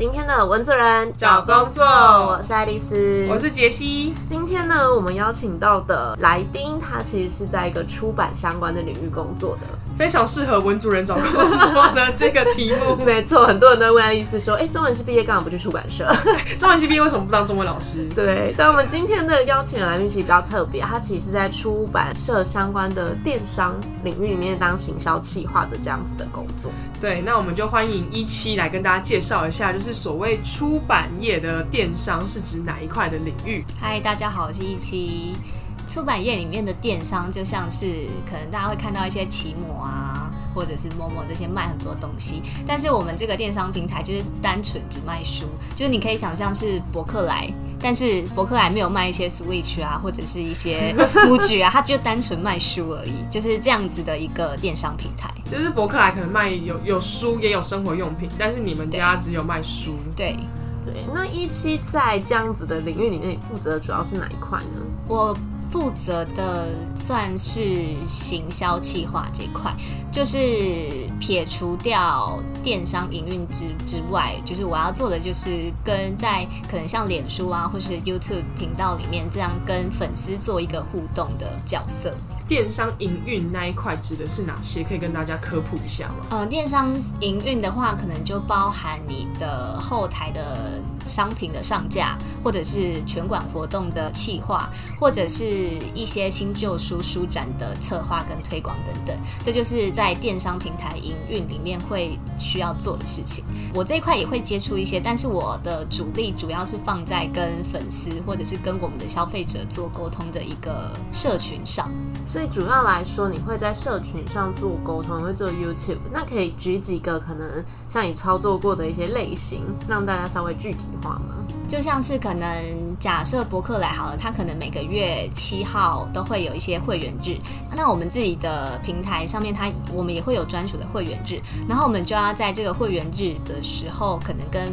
今天的文字人找工作我是爱丽丝，我是杰西。今天呢，我们邀请到的来宾，他其实是在一个出版相关的领域工作的，非常适合文主人找工作的 这个题目。没错，很多人都会问爱丽丝说：“哎、中文系毕业干嘛不去出版社 中文系毕业为什么不当中文老师？”？对，但我们今天的邀请的来宾其实比较特别，他其实是在出版社相关的电商领域里面当行销企划的这样子的工作。对，那我们就欢迎一期来跟大家介绍一下，就是所谓出版业的电商是指哪一块的领域？嗨，大家好，我是一期。出版业里面的电商就像是可能大家会看到一些奇摩啊，或者是陌陌这些卖很多东西，但是我们这个电商平台就是单纯只卖书，就是你可以想象是博客来，但是博客来没有卖一些 Switch 啊，或者是一些 MUJI 啊，它就单纯卖书而已，就是这样子的一个电商平台。就是博客来可能卖有有书也有生活用品，但是你们家只有卖书。对对，那一期在这样子的领域里面，你负责的主要是哪一块呢？我负责的算是行销企划这块，就是撇除掉电商营运之之外，就是我要做的就是跟在可能像脸书啊，或是 YouTube 频道里面这样跟粉丝做一个互动的角色。电商营运那一块指的是哪些？可以跟大家科普一下吗？呃，电商营运的话，可能就包含你的后台的商品的上架，或者是全馆活动的企划，或者是一些新旧书书展的策划跟推广等等。这就是在电商平台营运里面会需要做的事情。我这一块也会接触一些，但是我的主力主要是放在跟粉丝或者是跟我们的消费者做沟通的一个社群上。所以主要来说，你会在社群上做沟通，会做 YouTube。那可以举几个可能像你操作过的一些类型，让大家稍微具体化吗？就像是可能假设博客来好了，它可能每个月七号都会有一些会员日，那我们自己的平台上面它我们也会有专属的会员日，然后我们就要在这个会员日的时候，可能跟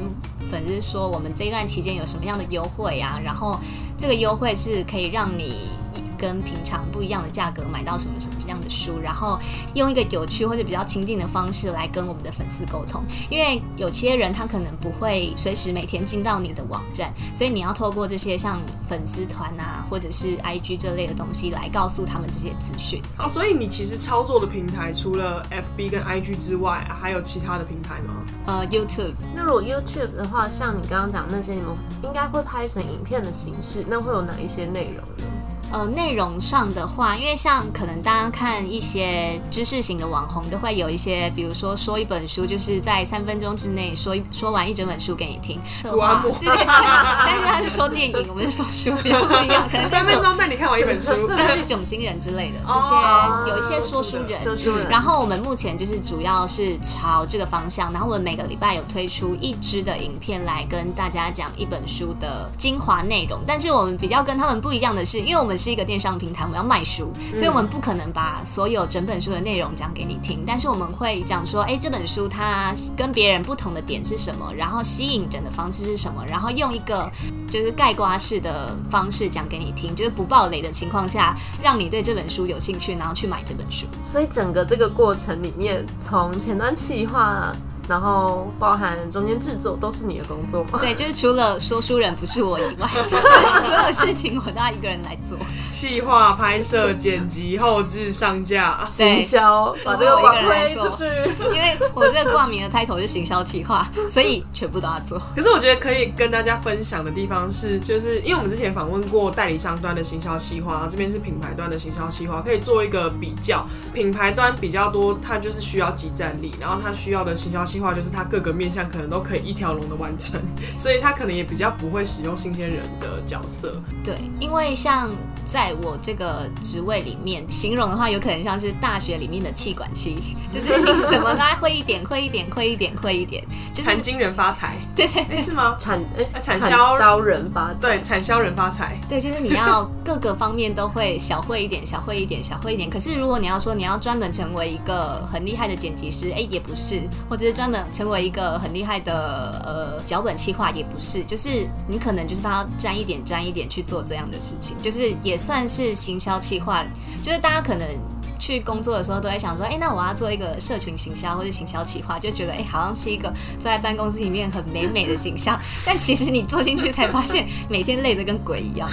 粉丝说我们这一段期间有什么样的优惠啊，然后这个优惠是可以让你。跟平常不一样的价格买到什么什么样的书，然后用一个有趣或者比较亲近的方式来跟我们的粉丝沟通。因为有些人他可能不会随时每天进到你的网站，所以你要透过这些像粉丝团啊，或者是 IG 这类的东西来告诉他们这些资讯。啊，所以你其实操作的平台除了 FB 跟 IG 之外，还有其他的平台吗？呃，YouTube。那如果 YouTube 的话，像你刚刚讲那些，你们应该会拍成影片的形式，那会有哪一些内容呢？呃，内容上的话，因为像可能大家看一些知识型的网红，都会有一些，比如说说一本书，就是在三分钟之内说一说完一整本书给你听的话，对对 对。但是他是说电影，我们是说书，比较不一样。可能三分钟带你看完一本书，像是囧星人之类的这些，有一些说书人。说书人。然后我们目前就是主要是朝这个方向，然后我们每个礼拜有推出一支的影片来跟大家讲一本书的精华内容。但是我们比较跟他们不一样的是，因为我们是一个电商平台，我们要卖书，所以我们不可能把所有整本书的内容讲给你听。但是我们会讲说，哎，这本书它跟别人不同的点是什么，然后吸引人的方式是什么，然后用一个就是盖瓜式的方式讲给你听，就是不暴雷的情况下，让你对这本书有兴趣，然后去买这本书。所以整个这个过程里面，从前端企划。然后包含中间制作都是你的工作吗？对，就是除了说书人不是我以外，就是所有事情我都要一个人来做。企划、拍摄、剪辑、后置、上架、行销，把这个我一个人来做。因为我这个挂名的 title 是行销企划，所以全部都要做。可是我觉得可以跟大家分享的地方是，就是因为我们之前访问过代理商端的行销企划，这边是品牌端的行销企划，可以做一个比较。品牌端比较多，它就是需要集战力，然后它需要的行销企计划就是他各个面向可能都可以一条龙的完成，所以他可能也比较不会使用新鲜人的角色。对，因为像在我这个职位里面，形容的话，有可能像是大学里面的气管系，就是你什么都会一点，会一点，会一点，会一点，就是产经人发财。对对对，是吗？产哎，产销人发财。对，产销人发财。对，就是你要各个方面都会小会一点，小会一点，小会一点。可是如果你要说你要专门成为一个很厉害的剪辑师，哎，也不是，或者是专门成为一个很厉害的呃脚本企划，也不是，就是你可能就是要沾一点，沾一点去做这样的事情，就是也算是行销企划，就是大家可能去工作的时候都会想说，哎、那我要做一个社群行销或者行销企划，就觉得哎、好像是一个坐在办公室里面很美美的形象。但其实你做进去才发现，每天累得跟鬼一样，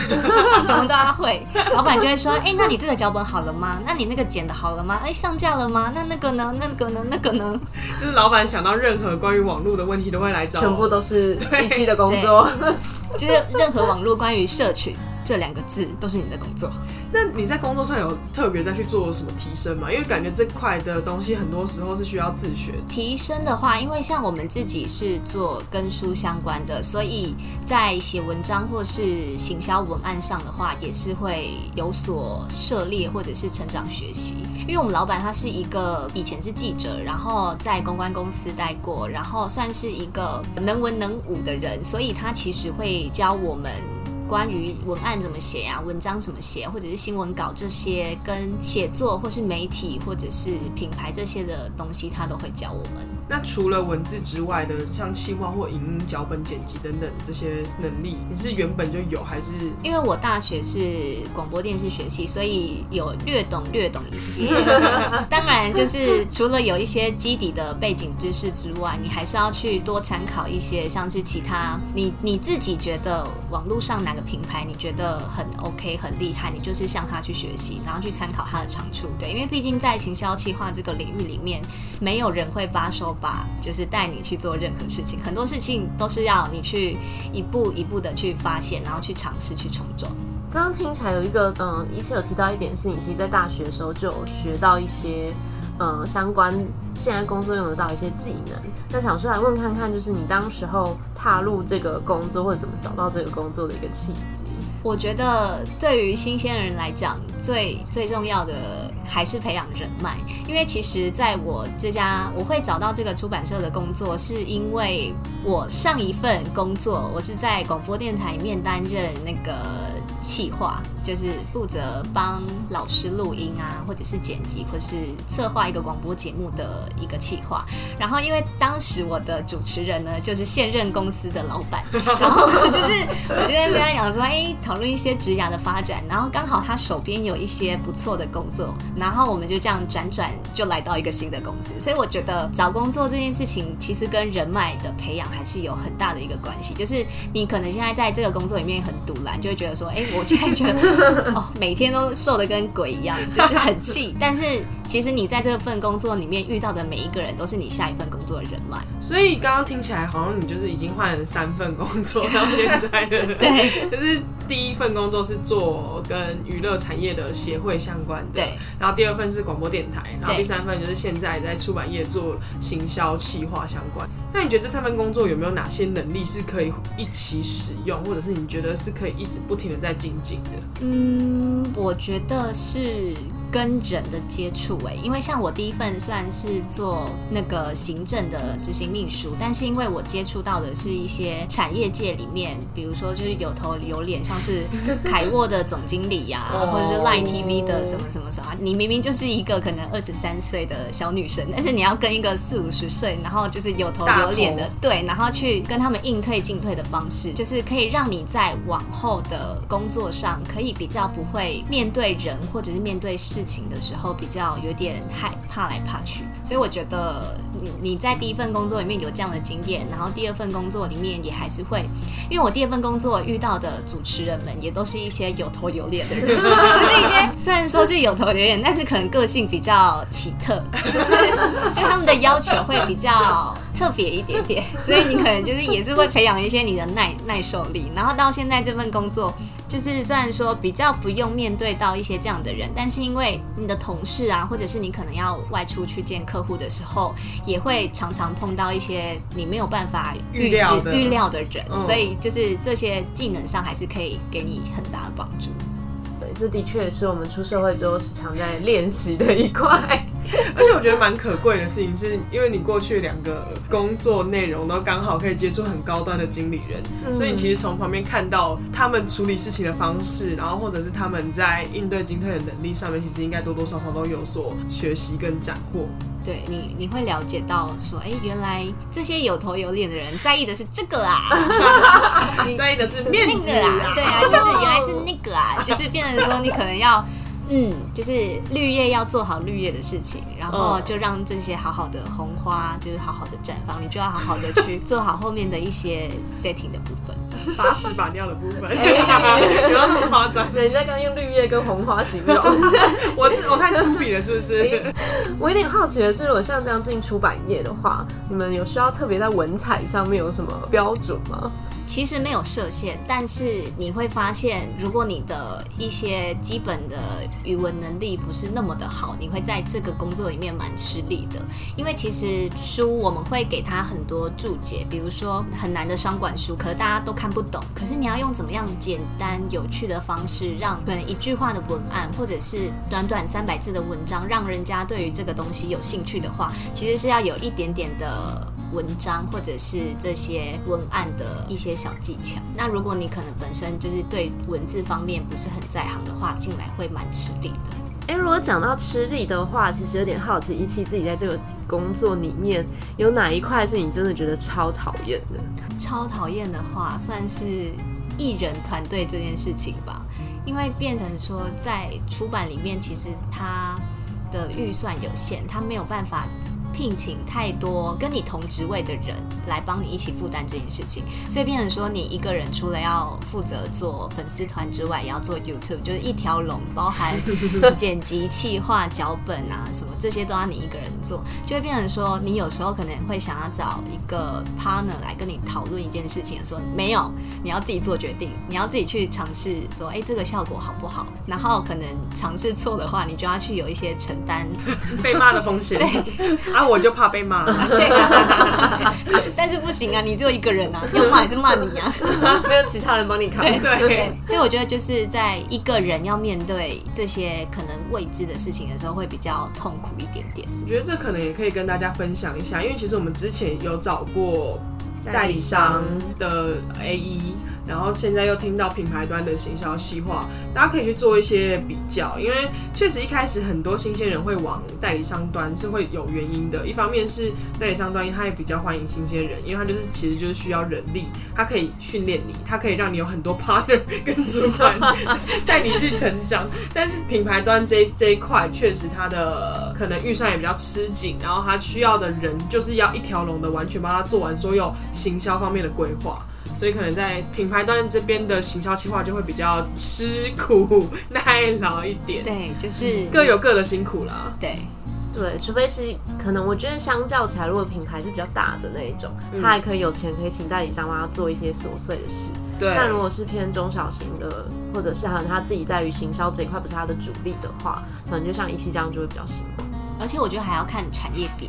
什么都要会。老板就会说，哎、那你这个脚本好了吗？那你那个剪的好了吗？哎、上架了吗？那那个呢？那个呢？那个呢？就是老板想到任何关于网络的问题都会来找，全部都是一期的工作。就是任何网络关于社群这两个字都是你的工作。那你在工作上有特别再去做什么提升吗？因为感觉这块的东西很多时候是需要自学。提升的话，因为像我们自己是做跟书相关的，所以在写文章或是行销文案上的话，也是会有所涉猎或者是成长学习。因为我们老板他是一个以前是记者，然后在公关公司待过，然后算是一个能文能武的人，所以他其实会教我们。关于文案怎么写啊，文章怎么写，或者是新闻稿这些跟写作或是媒体或者是品牌这些的东西，他都会教我们。那除了文字之外的，像企划或影音脚本剪辑等等这些能力，你是原本就有还是？因为我大学是广播电视学系，所以有略懂略懂一些。当然，就是除了有一些基底的背景知识之外，你还是要去多参考一些，像是其他你你自己觉得网络上哪个品牌你觉得很 OK 很厉害，你就是向他去学习，然后去参考他的长处。对，因为毕竟在行销企划这个领域里面，没有人会把手把就是带你去做任何事情，很多事情都是要你去一步一步的去发现，然后去尝试去冲撞。刚刚听起来有一个，嗯，一次有提到一点是你其实在大学的时候就有学到一些，嗯，相关现在工作用得到一些技能。那想出来问看看，就是你当时候踏入这个工作或者怎么找到这个工作的一个契机。我觉得对于新鲜人来讲，最最重要的还是培养人脉。因为其实在我这家，我会找到这个出版社的工作，是因为我上一份工作，我是在广播电台里面担任那个企划，就是负责帮老师录音啊，或者是剪辑，或是策划一个广播节目的一个企划。然后因为当时我的主持人呢，就是现任公司的老板，然后就是我就在跟他讲说，哎，讨论一些职涯的发展，然后刚好他手边有一些不错的工作，然后我们就这样辗转就来到一个新的公司。所以我觉得找工作这件事情，其实跟人脉的培养还是有很大的一个关系。就是你可能现在在这个工作里面很独揽，就会觉得说，哎，我现在觉得 哦，每天都瘦的跟鬼一样，就是很气。但是其实你在这份工作里面遇到的每一个人，都是你下一份工作的人脉。所以刚刚听起来好像你就是已经换了三份工作到现在的，对，就是第一份工作是做跟娱乐产业的协会相关的，对，然后第二份是广播电台，然后第三份就是现在在出版业做行销企划相关。那你觉得这三份工作有没有哪些能力是可以一起使用，或者是你觉得是可以一直不停的在精进的？嗯，我觉得是跟人的接触诶，因为像我第一份算是做那个行政的执行秘书，但是因为我接触到的是一些产业界里面，比如说就是有头有脸，像是凯沃的总经理呀、哦 或者是 Line TV 的什么什么什么啊，你明明就是一个可能二十三岁的小女生，但是你要跟一个四五十岁，然后就是有头有脸的对，然后去跟他们应退进退的方式，就是可以让你在往后的工作上，可以比较不会面对人或者是面对事情的时候，比较有点害怕来怕去。所以我觉得你你在第一份工作里面有这样的经验，然后第二份工作里面也还是会，因为我第二份工作遇到的主持人们也都是一些有头有脸的人，就是一些虽然说是有头有脸，但是可能个性比较奇特，就是就他们的要求会比较特别一点 点，所以你可能就是也是会培养一些你的耐耐受力。然后到现在这份工作，就是虽然说比较不用面对到一些这样的人，但是因为你的同事啊，或者是你可能要外出去见客户的时候，也会常常碰到一些你没有办法预知预料的预料的人，嗯所以就是这些技能上还是可以给你很大的帮助。对，这的确是我们出社会之后时常在练习的一块。而且我觉得蛮可贵的事情是，因为你过去两个工作内容都刚好可以接触很高端的经理人，所以你其实从旁边看到他们处理事情的方式，然后或者是他们在应对进退的能力上面，其实应该多多少少都有所学习跟斩获。对你，你会了解到说，哎，原来这些有头有脸的人在意的是这个啊，你在意的是面那子个啊，对啊，就是原来是那个啊，就是变成说你可能要嗯，就是绿叶要做好绿叶的事情，然后就让这些好好的红花就是好好的绽放，你就要好好的去做好后面的一些 setting 的部分。把屎把尿的部分，不要 那么夸张。人家刚用绿叶跟红花形容，我我太粗鄙了，是不是？我有点好奇的是，如果像这样进出版业的话，你们有需要特别在文采上面有什么标准吗？其实没有设限，但是你会发现，如果你的一些基本的语文能力不是那么的好，你会在这个工作里面蛮吃力的。因为其实书我们会给他很多注解，比如说很难的商管书，可是大家都看不懂。可是你要用怎么样简单有趣的方式，让可能一句话的文案，或者是短短三百字的文章，让人家对于这个东西有兴趣的话，其实是要有一点点的。文章或者是这些文案的一些小技巧。那如果你可能本身就是对文字方面不是很在行的话，进来会蛮吃力的。哎，如果讲到吃力的话，其实有点好奇，一期自己在这个工作里面有哪一块是你真的觉得超讨厌的？超讨厌的话，算是艺人团队这件事情吧。因为变成说，在出版里面，其实他的预算有限，他没有办法。聘请太多跟你同职位的人。来帮你一起负担这件事情，所以变成说你一个人除了要负责做粉丝团之外，也要做 YouTube，就是一条龙，包含剪辑、企划、脚本啊什么这些都要你一个人做，就会变成说你有时候可能会想要找一个 partner 来跟你讨论一件事情，说没有，你要自己做决定，你要自己去尝试，说哎这个效果好不好？然后可能尝试错的话，你就要去有一些承担 被骂的风险。对。啊我就怕被骂，对啊，但是不行啊，你只有一个人啊，要骂还是骂你啊？没有其他人帮你扛。对，所以我觉得就是在一个人要面对这些可能未知的事情的时候，会比较痛苦一点点。我觉得这可能也可以跟大家分享一下，因为其实我们之前有找过代理商的 A E。然后现在又听到品牌端的行销细化，大家可以去做一些比较，因为确实一开始很多新鲜人会往代理商端是会有原因的。一方面是代理商端，他也比较欢迎新鲜人，因为他就是其实就是需要人力，他可以训练你，他可以让你有很多 partner 跟主管 带你去成长。但是品牌端这这一块确实他的可能预算也比较吃紧，然后他需要的人就是要一条龙的完全帮他做完所有行销方面的规划。所以可能在品牌端这边的行销计划就会比较吃苦耐劳一点。对，就是各有各的辛苦啦。对，对，除非是可能，我觉得相较起来，如果品牌是比较大的那一种，他还可以有钱可以请代理商帮他做一些琐碎的事。对。但如果是偏中小型的，或者是可能他自己在于行销这一块不是他的主力的话，可能就像一期这样就会比较辛苦。而且我觉得还要看产业别。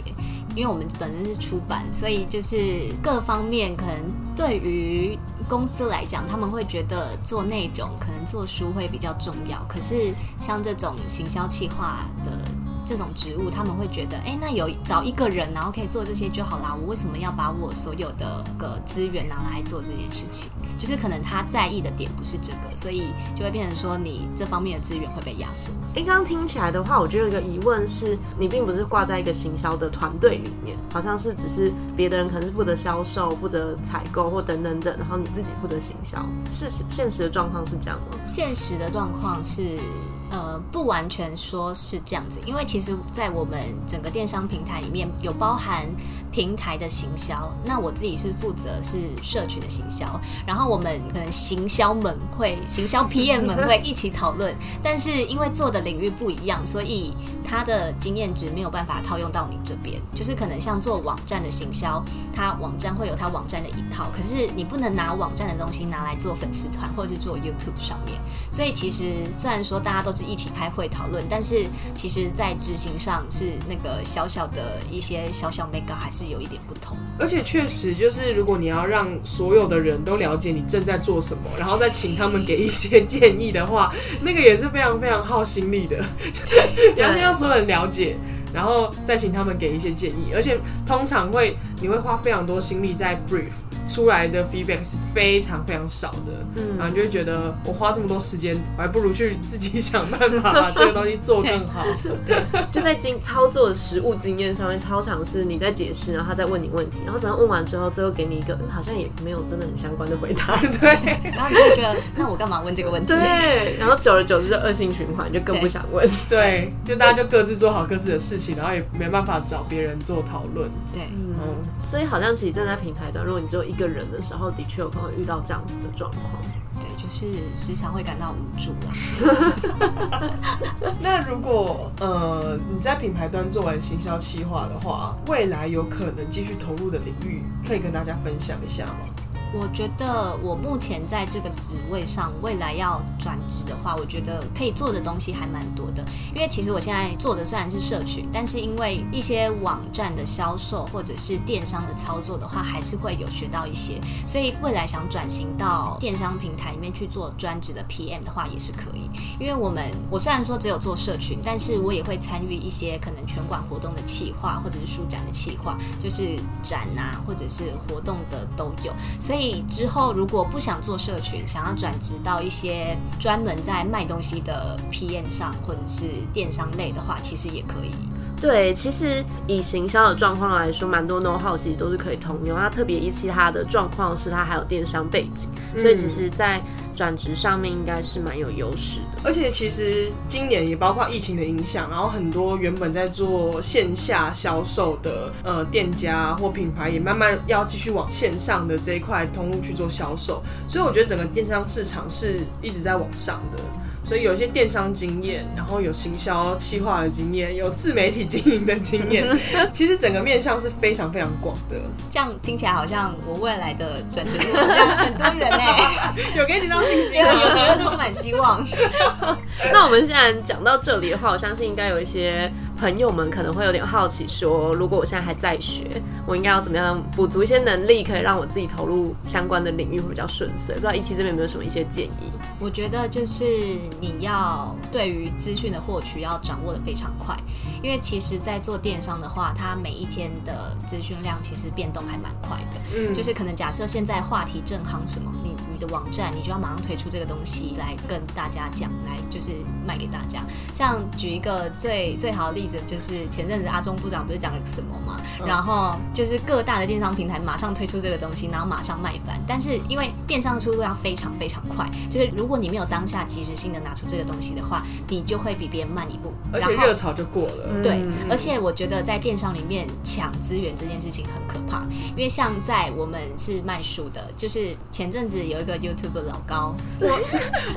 因为我们本身是出版，所以就是各方面可能对于公司来讲，他们会觉得做内容可能做书会比较重要。可是像这种行销企划的这种职务，他们会觉得，哎，那有找一个人，然后可以做这些就好啦。我为什么要把我所有的个资源拿来做这件事情？就是可能他在意的点不是这个，所以就会变成说你这方面的资源会被压缩。哎，刚刚听起来的话，我觉得有一个疑问是，你并不是挂在一个行销的团队里面，好像是只是别的人可能是负责销售、负责采购或等等等，然后你自己负责行销。是现实的状况是这样吗？现实的状况是，呃，不完全说是这样子，因为其实，在我们整个电商平台里面有包含。平台的行销，那我自己是负责是社群的行销，然后我们可能行销门会、行销 PM 门会一起讨论，但是因为做的领域不一样，所以。他的经验值没有办法套用到你这边，就是可能像做网站的行销，他网站会有他网站的一套，可是你不能拿网站的东西拿来做粉丝团或者是做 YouTube 上面。所以其实虽然说大家都是一起开会讨论，但是其实在执行上是那个小小的一些小小 mega 还是有一点不同。而且确实就是如果你要让所有的人都了解你正在做什么，然后再请他们给一些建议的话，那个也是非常非常耗心力的。你要先让所有人了解，然后再请他们给一些建议，而且通常会你会花非常多心力在 brief，出来的 feedback 是非常非常少的，嗯，然后你就会觉得我花这么多时间，我还不如去自己想办法 把这个东西做更好。对就在经操作的实物经验上面，超常是你在解释，然后他在问你问题，然后等他问完之后，最后给你一个好像也没有真的很相关的回答，对，然后你就会觉得，那我干嘛问这个问题？对，然后久而久之就恶性循环，就更不想问。对，就大家就各自做好各自的事情，然后也没办法找别人做讨论。对，嗯，所以好像其实站在平台端，如果你只有一个人的时候，的确有可能遇到这样子的状况。对，就是时常会感到无助啦。那如果呃你在品牌端做完行销企划的话，未来有可能继续投入的领域，可以跟大家分享一下吗？我觉得我目前在这个职位上，未来要转职的话，我觉得可以做的东西还蛮多的。因为其实我现在做的虽然是社群，但是因为一些网站的销售或者是电商的操作的话，还是会有学到一些。所以未来想转型到电商平台里面去做专职的 PM 的话，也是可以。因为我们我虽然说只有做社群，但是我也会参与一些可能全馆活动的企划，或者是书展的企划，就是展啊，或者是活动的都有。所以之后如果不想做社群，想要转职到一些专门在卖东西的 PM 上，或者是电商类的话，其实也可以。对，其实以行销的状况来说，蛮多 know how 其实都是可以通用。它特别一期它的状况是它还有电商背景，所以其实在转职上面应该是蛮有优势的。而且其实今年也包括疫情的影响，然后很多原本在做线下销售的呃店家或品牌，也慢慢要继续往线上的这一块通路去做销售。所以我觉得整个电商市场是一直在往上的。所以有一些电商经验，然后有行销企划的经验，有自媒体经营的经验，其实整个面向是非常非常广的。这样听起来好像我未来的转职路好像很多元哎，有给你到信心，有觉得充满希望。那我们现在讲到这里的话，我相信应该有一些朋友们可能会有点好奇，说如果我现在还在学，我应该要怎么样补足一些能力，可以让我自己投入相关的领域会比较顺遂？不知道一期这边有没有什么一些建议？我觉得就是你要对于资讯的获取要掌握的非常快，因为其实，在做电商的话，它每一天的资讯量其实变动还蛮快的。嗯，就是可能假设现在话题正夯什么，你你的网站你就要马上推出这个东西来跟大家讲，来就是卖给大家。像举一个最最好的例子，就是前阵子阿中部长不是讲了什么嘛，然后就是各大的电商平台马上推出这个东西，然后马上卖翻。但是因为电商的速度要非常非常快，就是如果你没有当下及时性的拿出这个东西的话，你就会比别人慢一步，而且热潮就过了。对，而且我觉得在电商里面抢资源这件事情很可怕，因为像在我们是卖书的，就是前阵子有一个 YouTube 老高，我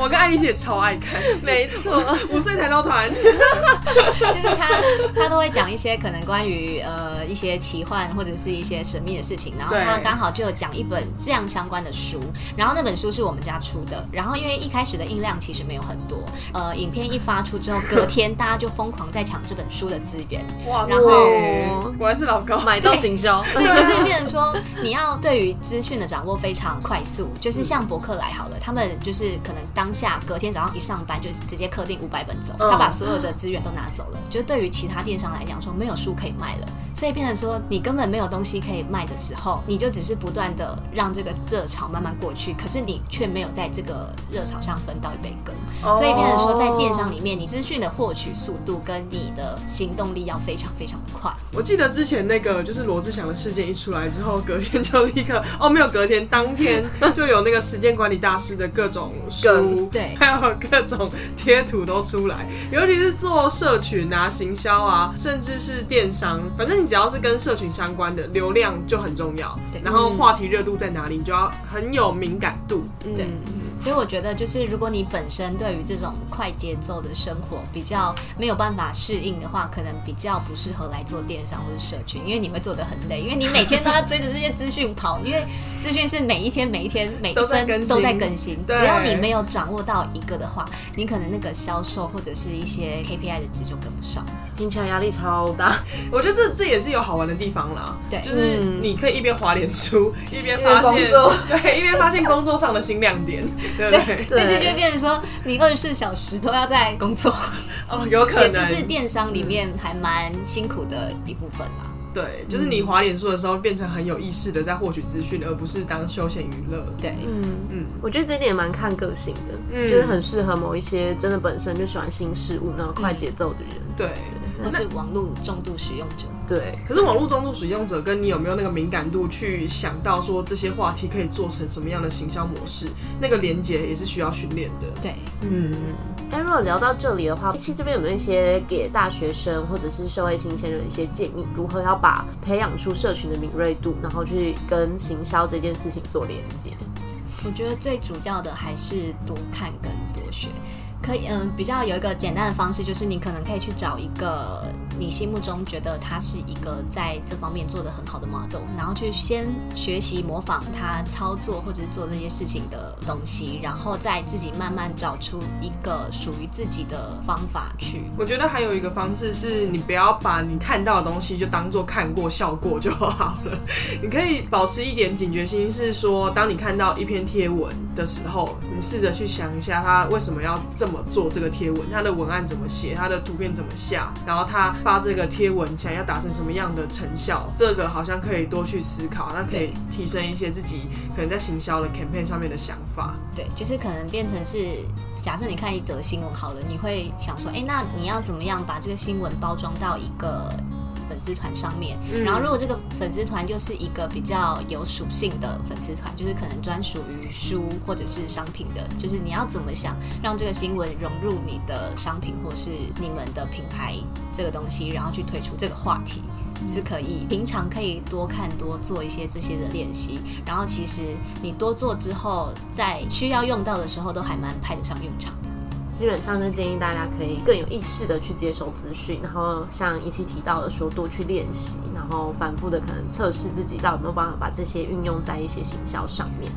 我跟爱丽丝也超爱看，没错，五岁才到团，就是他他都会讲一些可能关于呃一些奇幻或者是一些神秘的事情，然后他刚好就有讲一本这样相关的书，然后那本书是我们家出的，然后因为一开始的印量其实没有很多，呃，影片一发出之后，隔天大家就疯狂在抢这本书的资源，哇，然后果然是老高买到行销，对，就是变成说你要对于资讯的掌握非常快速，就是像博客来好了，他们就是可能当下隔天早上一上班就直接刻定五百本走，他把所有的资源都拿走了，就对于其他电商来讲说没有书可以卖了，所以变成说你根本没有东西可以卖的时候，你就只是不断的让这个热潮慢慢过去，可是你却没有在这个热潮上分到一杯羹，所以变成说在电商里面，你资讯的获取速度跟你的行动力要非常非常的快。我记得之前那个就是罗志祥的事件一出来之后，隔天就立刻哦，没有隔天，当天就有那个时间管理大师的各种书，对，还有各种贴图都出来，尤其是做社群啊、行销啊，甚至是电商，反正你只要是跟社群相关的，流量就很重要。然后话题热度在哪里，你就要很有敏感度。对。所以我觉得，就是如果你本身对于这种快节奏的生活比较没有办法适应的话，可能比较不适合来做电商或者社群，因为你会做的很累，因为你每天都要追着这些资讯跑，因为资讯是每一天每一天每一分都在更新，只要你没有掌握到一个的话，你可能那个销售或者是一些 KPI 的值就跟不上，听起来压力超大。我觉得这这也是有好玩的地方啦，对，就是你可以一边滑脸书，一边发现 对，一边发现工作上的新亮点。对对，那这就变成说，你二十四小时都要在工作哦，有可能，也就是电商里面还蛮辛苦的一部分啦。对，就是你滑脸书的时候，变成很有意识的在获取资讯，而不是当休闲娱乐。对，嗯嗯嗯，我觉得这一点也蛮看个性的，嗯就是很适合某一些真的本身就喜欢新事物、然后快节奏的人。对。或是网络重度使用者。对，可是网络重度使用者跟你有没有那个敏感度去想到说这些话题可以做成什么样的行销模式，那个连接也是需要训练的。对，嗯。哎，如果聊到这里的话，一期这边有没有一些给大学生或者是社会新鲜人一些建议，如何要把培养出社群的敏锐度，然后去跟行销这件事情做连接？我觉得最主要的还是多看跟多学。可以，嗯，比较有一个简单的方式，就是你可能可以去找一个你心目中觉得他是一个在这方面做得很好的 model，然后去先学习模仿他操作或者是做这些事情的东西，然后再自己慢慢找出一个属于自己的方法去。我觉得还有一个方式是你不要把你看到的东西就当做看过、笑过就好了。你可以保持一点警觉心，是说当你看到一篇贴文的时候，你试着去想一下他为什么要这么做这个贴文，他的文案怎么写，他的图片怎么下，然后他发这个贴文想要达成什么样的成效，这个好像可以多去思考，那可以提升一些自己可能在行销的 campaign 上面的想法。对，就是可能变成是，假设你看一则新闻好了，你会想说，哎，那你要怎么样把这个新闻包装到一个粉丝团上面？嗯然后如果这个粉丝团又是一个比较有属性的粉丝团，就是可能专属于书或者是商品的，就是你要怎么想让这个新闻融入你的商品或是你们的品牌这个东西，然后去推出这个话题。是可以，平常可以多看多做一些这些的练习，然后其实你多做之后，在需要用到的时候都还蛮派得上用场的。基本上是建议大家可以更有意识的去接收资讯，然后像一期提到的说多去练习，然后反复的可能测试自己到有没有办法把这些运用在一些行销上面。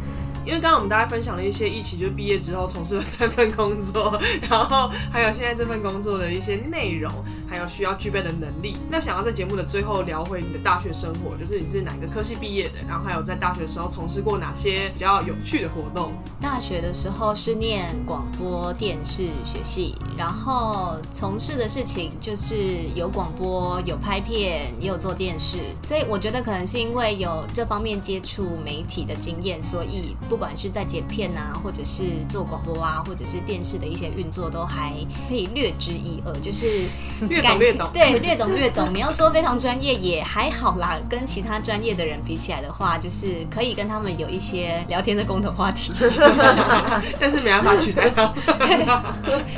因为刚刚我们大家分享了一些一起就毕业之后从事了三份工作，然后还有现在这份工作的一些内容，还有需要具备的能力。那想要在节目的最后聊回你的大学生活，就是你是哪个科系毕业的，然后还有在大学的时候从事过哪些比较有趣的活动？大学的时候是念广播电视学系，然后从事的事情就是有广播、有拍片，也有做电视，所以我觉得可能是因为有这方面接触媒体的经验，所以不管是在剪片啊，或者是做广播啊，或者是电视的一些运作，都还可以略知一二，就是 感情略懂。对，略懂略懂。你要说非常专业也还好啦，跟其他专业的人比起来的话，就是可以跟他们有一些聊天的共同话题。但是没办法取代它。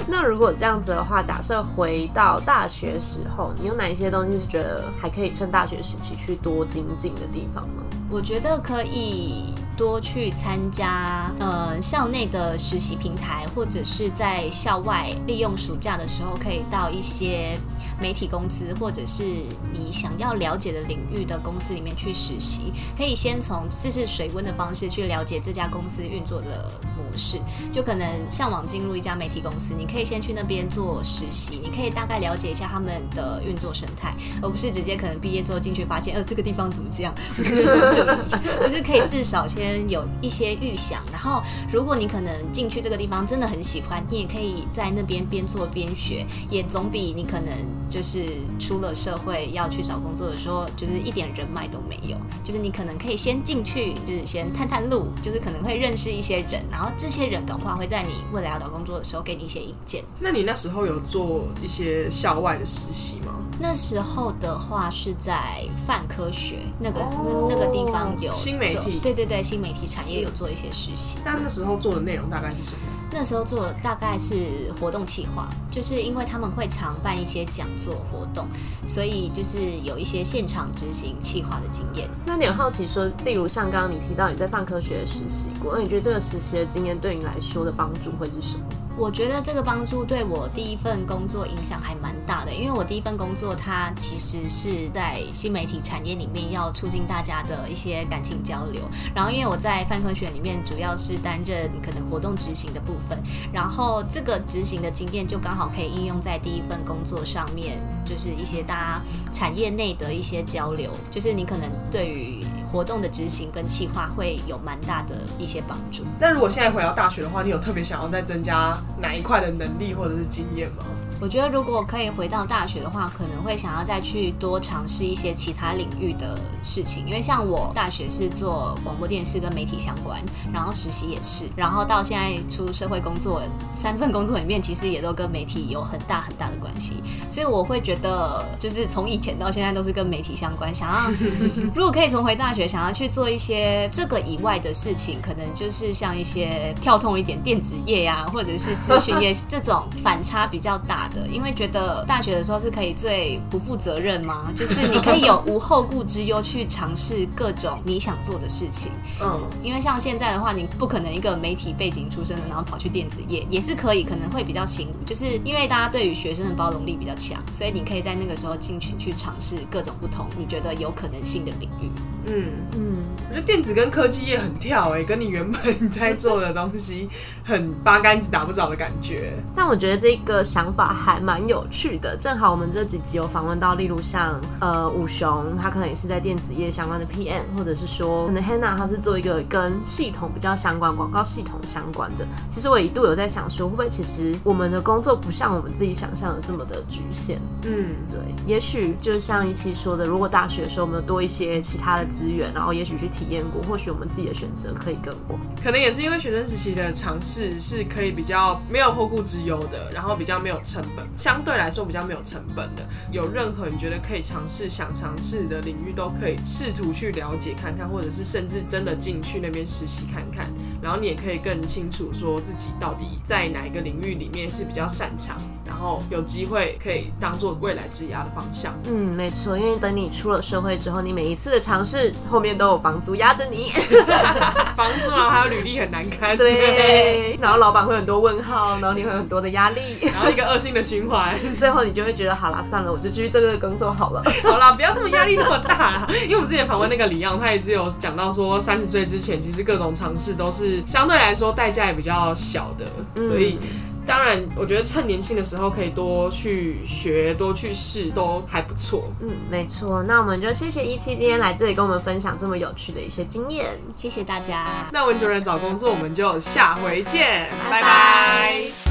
那如果这样子的话，假设回到大学时候，你有哪一些东西是觉得还可以趁大学时期去多精进的地方吗？我觉得可以多去参加呃校内的实习平台，或者是在校外利用暑假的时候，可以到一些媒体公司，或者是你想要了解的领域的公司里面去实习。可以先从试试水温的方式去了解这家公司运作的模式，就可能向往进入一家媒体公司，你可以先去那边做实习，你可以大概了解一下他们的运作生态，而不是直接可能毕业之后进去发现，呃，这个地方怎么这样，不喜欢这里，就是可以至少先有一些预想，然后如果你可能进去这个地方真的很喜欢，你也可以在那边边做边学，也总比你可能就是出了社会要去找工作的时候，就是一点人脉都没有，就是你可能可以先进去，就是先探探路，就是可能会认识一些人，然后这些人的话会在你未来要找工作的时候给你一些意见。那你那时候有做一些校外的实习吗？那时候的话是在泛科学那个、哦那那个地方有新媒体对对对，新媒体产业有做一些实习。但那时候做的内容大概是什么？那时候做大概是活动企划，就是因为他们会常办一些讲座活动，所以就是有一些现场执行企划的经验。那你有好奇说，例如像刚刚你提到你在范科学实习过，那你觉得这个实习的经验对你来说的帮助会是什么？我觉得这个帮助对我第一份工作影响还蛮大的，因为我第一份工作它其实是在新媒体产业里面要促进大家的一些感情交流，然后因为我在范科学里面主要是担任可能活动执行的部分，然后这个执行的经验就刚好可以应用在第一份工作上面，就是一些大家产业内的一些交流，就是你可能对于活动的执行跟企划会有蛮大的一些帮助。那如果现在回到大学的话，你有特别想要再增加哪一块的能力或者是经验吗？我觉得如果可以回到大学的话，可能会想要再去多尝试一些其他领域的事情，因为像我大学是做广播电视跟媒体相关，然后实习也是，然后到现在出社会工作，三份工作里面其实也都跟媒体有很大很大的关系，所以我会觉得就是从以前到现在都是跟媒体相关，想要 如果可以重回大学，想要去做一些这个以外的事情，可能就是像一些跳痛一点电子业呀、或者是咨询业 这种反差比较大的，因为觉得大学的时候是可以最不负责任吗，就是你可以有无后顾之忧去尝试各种你想做的事情。嗯，因为像现在的话，你不可能一个媒体背景出身的，然后跑去电子业也是可以，可能会比较辛苦，就是因为大家对于学生的包容力比较强，所以你可以在那个时候进群去尝试各种不同你觉得有可能性的领域。嗯，嗯，我觉得电子跟科技业很跳哎、跟你原本在做的东西很八竿子打不着的感觉。但我觉得这个想法还蛮有趣的。正好我们这几集有访问到，例如像呃武雄，他可能也是在电子业相关的 PM，或者是说可能 Hannah 他是做一个跟系统比较相关、广告系统相关的。其实我一度有在想说，会不会其实我们的工作不像我们自己想象的这么的局限？嗯，对，也许就像一期说的，如果大学的时候我们有多一些其他的资源，然后也许去体验过，或许我们自己的选择可以更广。可能也是因为学生时期的尝试是可以比较没有后顾之忧的，然后比较没有成本，相对来说比较没有成本的。有任何你觉得可以尝试、想尝试的领域，都可以试图去了解看看，或者是甚至真的进去那边实习看看，然后你也可以更清楚说自己到底在哪一个领域里面是比较擅长，然后有机会可以当做未来质押的方向。嗯，没错，因为等你出了社会之后，你每一次的尝试后面都有房租压着你，房租啊，还有履历很难堪，对，然后老板会很多问号，然后你会有很多的压力，然后一个恶性的循环。最后你就会觉得好啦，算了，我就继续这个工作好了。好啦，不要这么压力那么大啦。因为我们之前访问那个李昂，他也是有讲到说，三十岁之前其实各种尝试都是相对来说代价也比较小的，所以。当然，我觉得趁年轻的时候可以多去学、多去试，都还不错。嗯，没错，那我们就谢谢一期今天来这里跟我们分享这么有趣的一些经验。谢谢大家。那文主任找工作，我们就下回见，拜拜拜